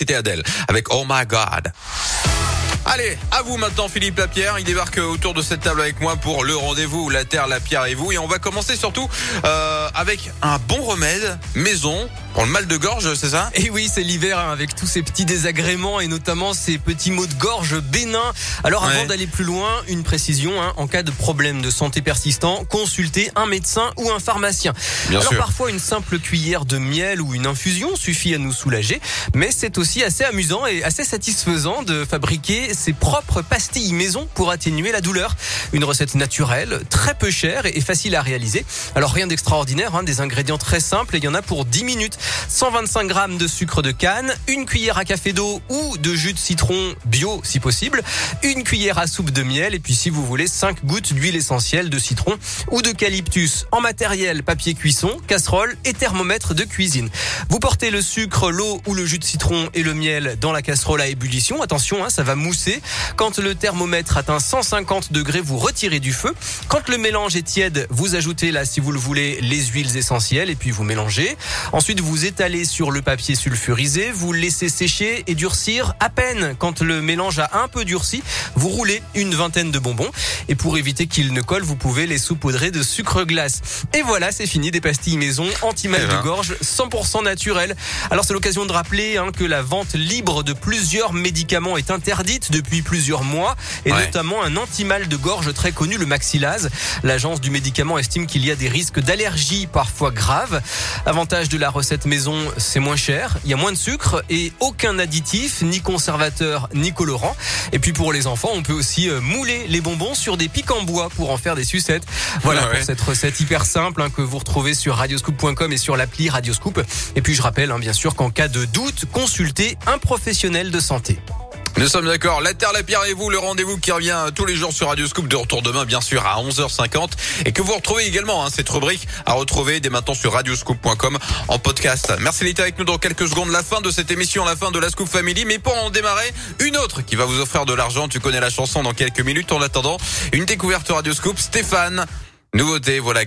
c'était Adèle avec Oh My God. Allez, à vous maintenant Philippe Lapierre. Il débarque autour de cette table avec moi pour le rendez-vous La Terre, la Pierre et vous. Et on va commencer surtout euh, avec un bon remède maison pour le mal de gorge, c'est ça Et oui, c'est l'hiver hein, avec tous ces petits désagréments et notamment ces petits maux de gorge bénins. Alors avant Ouais. d'aller plus loin, une précision, hein, en cas de problème de santé persistant, consultez un médecin ou un pharmacien. Bien Alors sûr. parfois une simple cuillère de miel ou une infusion suffit à nous soulager, mais c'est aussi assez amusant et assez satisfaisant de fabriquer ses propres pastilles maison pour atténuer la douleur. Une recette naturelle, très peu chère et facile à réaliser. Alors rien d'extraordinaire, hein, des ingrédients très simples et il y en a pour 10 minutes. 125 grammes de sucre de canne, une cuillère à café d'eau ou de jus de citron bio si possible, une cuillère à soupe de miel et puis si vous voulez 5 gouttes d'huile essentielle de citron ou d'eucalyptus. En matériel, papier cuisson, casserole et thermomètre de cuisine. Vous portez le sucre, l'eau ou le jus de citron et le miel dans la casserole à ébullition. Attention, hein, ça va mousser. Quand le thermomètre atteint 150 degrés, vous retirez du feu. Quand le mélange est tiède, vous ajoutez là, si vous le voulez, les huiles essentielles et puis vous mélangez. Ensuite, vous étalez sur le papier sulfurisé, vous laissez sécher et durcir à peine. Quand le mélange a un peu durci, vous roulez une vingtaine de bonbons. Et pour éviter qu'ils ne collent, vous pouvez les saupoudrer de sucre glace. Et voilà, c'est fini, des pastilles maison anti-mal Eh de ben. gorge 100% naturelles. Alors c'est l'occasion de rappeler hein, que la vente libre de plusieurs médicaments est interdite depuis plusieurs mois, et Ouais. notamment un anti-mal de gorge très connu, le Maxilase. L'agence du médicament estime qu'il y a des risques d'allergie parfois graves. Avantage de la recette maison, c'est moins cher, il y a moins de sucre et aucun additif, ni conservateur, ni colorant. Et puis pour les enfants, on peut aussi euh, mouler les bonbons sur des pics en bois pour en faire des sucettes. Voilà Ah ouais. pour cette recette hyper simple hein, que vous retrouvez sur radioscoop.com et sur l'appli Radioscoop. Et puis je rappelle hein, bien sûr qu'en cas de doute, consultez un professionnel de santé. Nous sommes d'accord. La Terre, la Pierre et vous, le rendez-vous qui revient tous les jours sur Radio Scoop de retour demain, bien sûr, à 11h50 et que vous retrouvez également, hein, cette rubrique à retrouver dès maintenant sur radioscoop.com en podcast. Merci d'être avec nous dans quelques secondes. La fin de cette émission, la fin de la Scoop Family. Mais pour en démarrer, une autre qui va vous offrir de l'argent. Tu connais la chanson dans quelques minutes. En attendant, une découverte Radio Scoop. Stéphane. Nouveauté, voilà.